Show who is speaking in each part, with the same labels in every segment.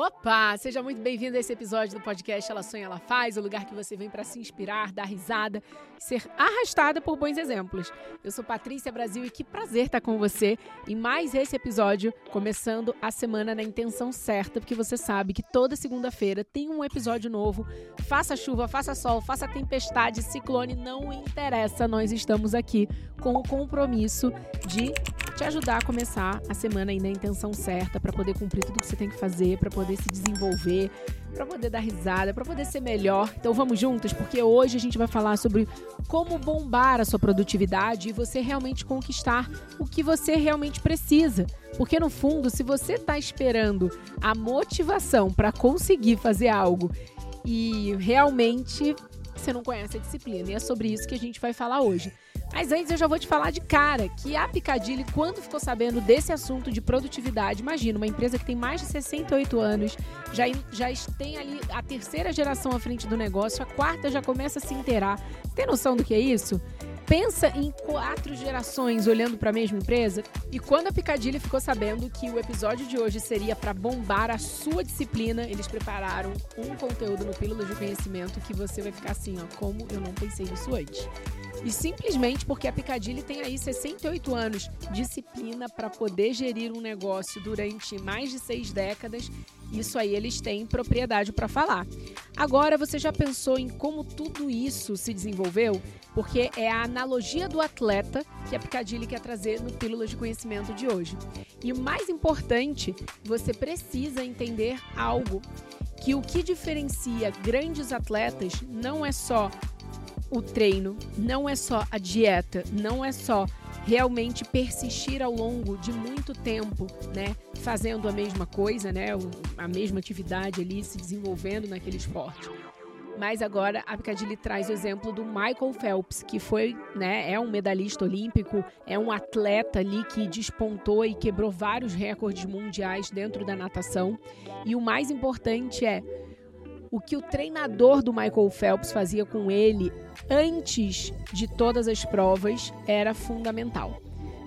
Speaker 1: Opa! Seja muito bem-vindo a esse episódio do podcast Ela Sonha, Ela Faz, o lugar que você vem para se inspirar, dar risada ser arrastada por bons exemplos. Eu sou Patrícia Brasil e que prazer estar com você em mais esse episódio, começando a semana na intenção certa, porque você sabe que toda segunda-feira tem um episódio novo. Faça chuva, faça sol, faça tempestade, ciclone, não interessa, nós estamos aqui com o compromisso de te ajudar a começar a semana aí na intenção certa, para poder cumprir tudo que você tem que fazer, para poder se desenvolver, para poder dar risada, para poder ser melhor. Então vamos juntos, porque hoje a gente vai falar sobre como bombar a sua produtividade e você realmente conquistar o que você realmente precisa. Porque no fundo, se você está esperando a motivação para conseguir fazer algo e realmente você não conhece a disciplina, e é sobre isso que a gente vai falar hoje. Mas antes eu já vou te falar de cara que a Picadilly, quando ficou sabendo desse assunto de produtividade, imagina, uma empresa que tem mais de 68 anos, já, já tem ali a terceira geração à frente do negócio, a quarta já começa a se inteirar. Tem noção do que é isso? Pensa em quatro gerações olhando para a mesma empresa. E quando a Picadilly ficou sabendo que o episódio de hoje seria para bombar a sua disciplina, eles prepararam um conteúdo no Pílulas de Conhecimento que você vai ficar assim, ó, como eu não pensei nisso antes. E simplesmente porque a Picadilly tem aí 68 anos, disciplina para poder gerir um negócio durante mais de seis décadas, isso aí eles têm propriedade para falar. Agora, você já pensou em como tudo isso se desenvolveu? Porque é a analogia do atleta que a Picadilly quer trazer no Pílulas de Conhecimento de hoje. E o mais importante, você precisa entender algo que o que diferencia grandes atletas não é só o treino, não é só a dieta, não é só realmente persistir ao longo de muito tempo, né, fazendo a mesma coisa, né, a mesma atividade ali, se desenvolvendo naquele esporte. Mas agora a Piccadilly traz o exemplo do Michael Phelps, que foi, né, é um medalhista olímpico, é um atleta ali que despontou e quebrou vários recordes mundiais dentro da natação. E o mais importante é o que o treinador do Michael Phelps fazia com ele antes de todas as provas era fundamental.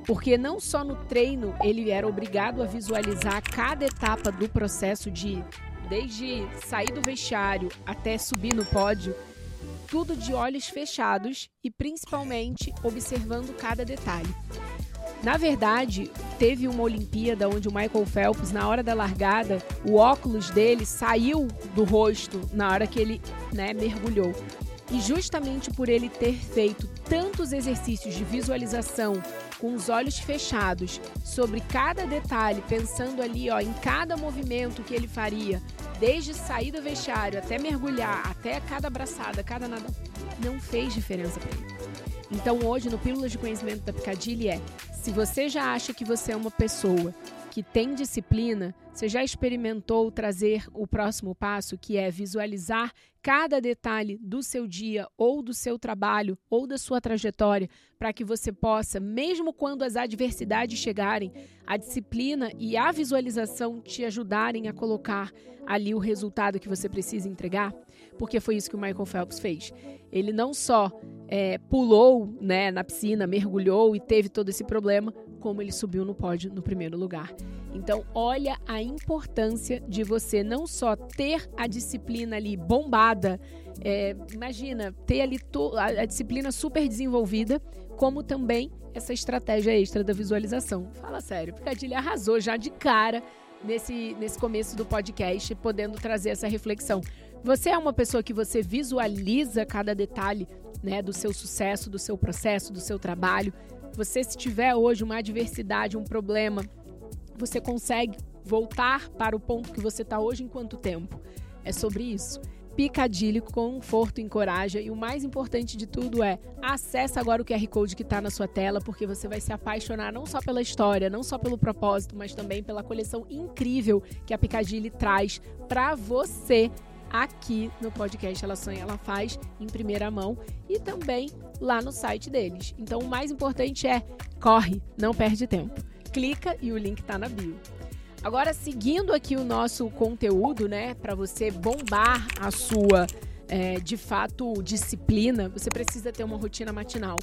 Speaker 1: Porque não só no treino ele era obrigado a visualizar cada etapa do processo de desde sair do vestiário até subir no pódio, tudo de olhos fechados e principalmente observando cada detalhe. Na verdade, teve uma Olimpíada onde o Michael Phelps, na hora da largada, o óculos dele saiu do rosto na hora que ele né, mergulhou. E justamente por ele ter feito tantos exercícios de visualização com os olhos fechados sobre cada detalhe, pensando ali ó, em cada movimento que ele faria, desde sair do vestiário até mergulhar, até cada abraçada, cada nada, não fez diferença para ele. Então hoje no Pílulas de Conhecimento da Picadilly é se você já acha que você é uma pessoa que tem disciplina, você já experimentou trazer o próximo passo, que é visualizar cada detalhe do seu dia ou do seu trabalho ou da sua trajetória, para que você possa, mesmo quando as adversidades chegarem, a disciplina e a visualização te ajudarem a colocar ali o resultado que você precisa entregar? Porque foi isso que o Michael Phelps fez. Ele não só é, pulou né, na piscina, mergulhou e teve todo esse problema, como ele subiu no pódio no primeiro lugar. Então, olha a importância de você não só ter a disciplina ali bombada, é, imagina, ter ali a, a disciplina super desenvolvida, como também essa estratégia extra da visualização. Fala sério, Picadilha arrasou já de cara nesse, nesse começo do podcast, podendo trazer essa reflexão. Você é uma pessoa que você visualiza cada detalhe né, do seu sucesso, do seu processo, do seu trabalho. Você, se tiver hoje uma adversidade, um problema, você consegue voltar para o ponto que você está hoje em quanto tempo? É sobre isso. Picadilho, conforto, encoraja e o mais importante de tudo é acesse agora o QR Code que está na sua tela porque você vai se apaixonar não só pela história, não só pelo propósito, mas também pela coleção incrível que a Picadilly traz para você aqui no podcast Ela Sonha, Ela Faz em primeira mão e também lá no site deles. Então o mais importante é corre, não perde tempo. Clica e o link está na bio. Agora, seguindo aqui o nosso conteúdo, né, para você bombar a sua é, de fato disciplina, você precisa ter uma rotina matinal.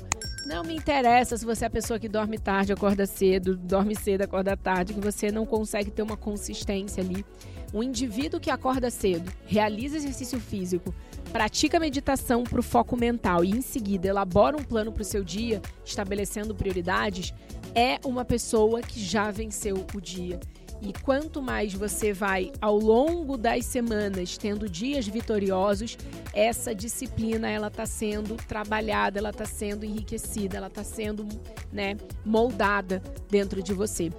Speaker 1: Não me interessa se você é a pessoa que dorme tarde, acorda cedo, dorme cedo, acorda tarde, que você não consegue ter uma consistência ali. Um indivíduo que acorda cedo, realiza exercício físico, pratica meditação para o foco mental e em seguida elabora um plano para o seu dia, estabelecendo prioridades, é uma pessoa que já venceu o dia. E quanto mais você vai ao longo das semanas tendo dias vitoriosos, essa disciplina ela está sendo trabalhada, ela está sendo enriquecida, ela está sendo né, moldada dentro de você.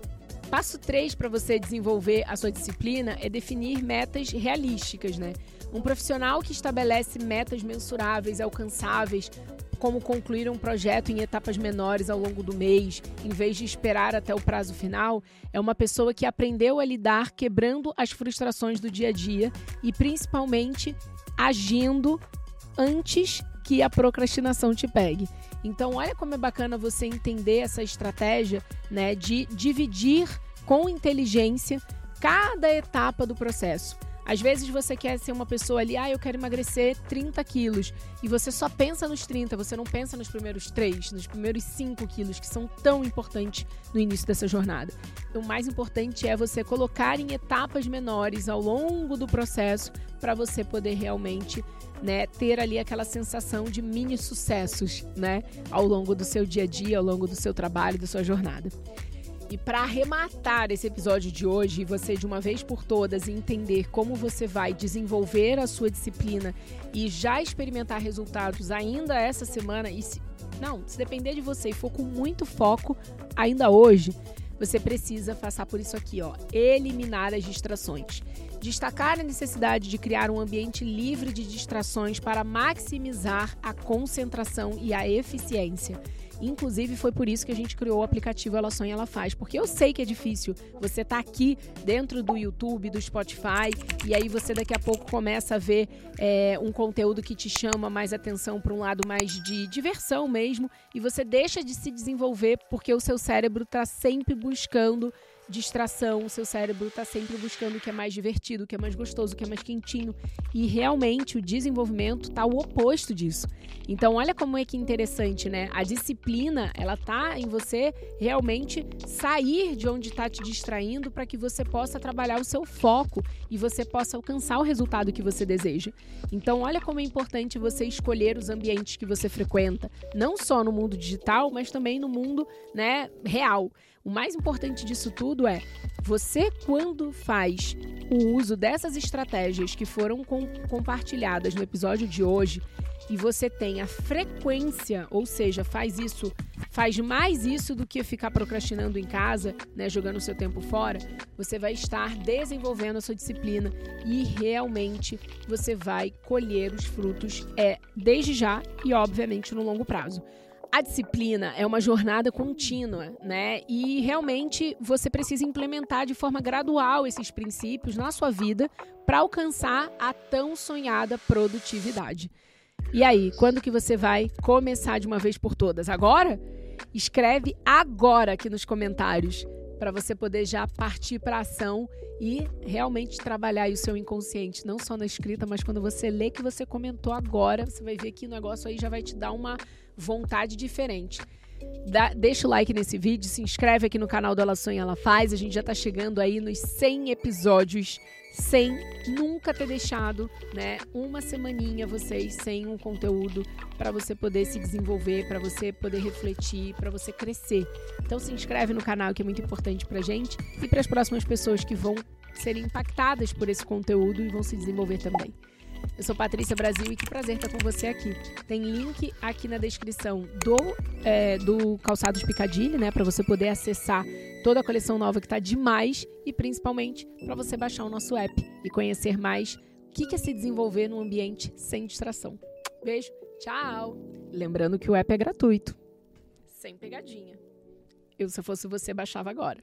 Speaker 1: Passo 3 para você desenvolver a sua disciplina é definir metas realísticas, né? Um profissional que estabelece metas mensuráveis, alcançáveis, como concluir um projeto em etapas menores ao longo do mês, em vez de esperar até o prazo final, é uma pessoa que aprendeu a lidar quebrando as frustrações do dia a dia e principalmente agindo antes que a procrastinação te pegue. Então, olha como é bacana você entender essa estratégia, né, de dividir com inteligência cada etapa do processo. Às vezes você quer ser uma pessoa ali, ah, eu quero emagrecer 30 quilos. E você só pensa nos 30, você não pensa nos primeiros 3, nos primeiros 5 quilos, que são tão importantes no início dessa jornada. O mais importante é você colocar em etapas menores ao longo do processo para você poder realmente né, ter ali aquela sensação de mini sucessos, né, ao longo do seu dia a dia, ao longo do seu trabalho, da sua jornada. E para arrematar esse episódio de hoje, você de uma vez por todas entender como você vai desenvolver a sua disciplina e já experimentar resultados ainda essa semana e se, não, se depender de você e for com muito foco ainda hoje, você precisa passar por isso aqui, ó, eliminar as distrações. Destacar a necessidade de criar um ambiente livre de distrações para maximizar a concentração e a eficiência. Inclusive, foi por isso que a gente criou o aplicativo Ela Sonha, Ela Faz. Porque eu sei que é difícil você tá aqui dentro do YouTube, do Spotify, e aí você daqui a pouco começa a ver é, um conteúdo que te chama mais atenção para um lado mais de diversão mesmo, e você deixa de se desenvolver porque o seu cérebro está sempre buscando distração, o seu cérebro está sempre buscando o que é mais divertido, o que é mais gostoso, o que é mais quentinho. E realmente o desenvolvimento está o oposto disso. Então, olha como é que interessante, né? A disciplina, ela tá em você realmente sair de onde está te distraindo para que você possa trabalhar o seu foco e você possa alcançar o resultado que você deseja. Então, olha como é importante você escolher os ambientes que você frequenta, não só no mundo digital, mas também no mundo, né, real. O mais importante disso tudo é você, quando faz o uso dessas estratégias que foram com, compartilhadas no episódio de hoje, e você tem a frequência, ou seja, faz isso, faz mais isso do que ficar procrastinando em casa, né, jogando seu tempo fora, você vai estar desenvolvendo a sua disciplina e realmente você vai colher os frutos é desde já e obviamente no longo prazo. A disciplina é uma jornada contínua, né? E realmente você precisa implementar de forma gradual esses princípios na sua vida para alcançar a tão sonhada produtividade. E aí, quando que você vai começar de uma vez por todas? Agora? Escreve agora aqui nos comentários para você poder já partir para ação e realmente trabalhar o seu inconsciente, não só na escrita, mas quando você lê que você comentou agora, você vai ver que o negócio aí já vai te dar uma vontade diferente. Dá, deixa o like nesse vídeo, se inscreve aqui no canal do Ela Sonha Ela Faz. A gente já está chegando aí nos 100 episódios sem nunca ter deixado, né, uma semaninha vocês sem um conteúdo para você poder se desenvolver, para você poder refletir, para você crescer. Então se inscreve no canal que é muito importante pra gente e para as próximas pessoas que vão ser impactadas por esse conteúdo e vão se desenvolver também. Eu sou Patrícia Brasil e que prazer estar com você aqui. Tem link aqui na descrição do, é, do Calçados Picadilly, né? Para você poder acessar toda a coleção nova que está demais e principalmente para você baixar o nosso app e conhecer mais o que é se desenvolver num ambiente sem distração. Beijo, tchau! Lembrando que o app é gratuito, sem pegadinha. Eu, se fosse você, baixava agora.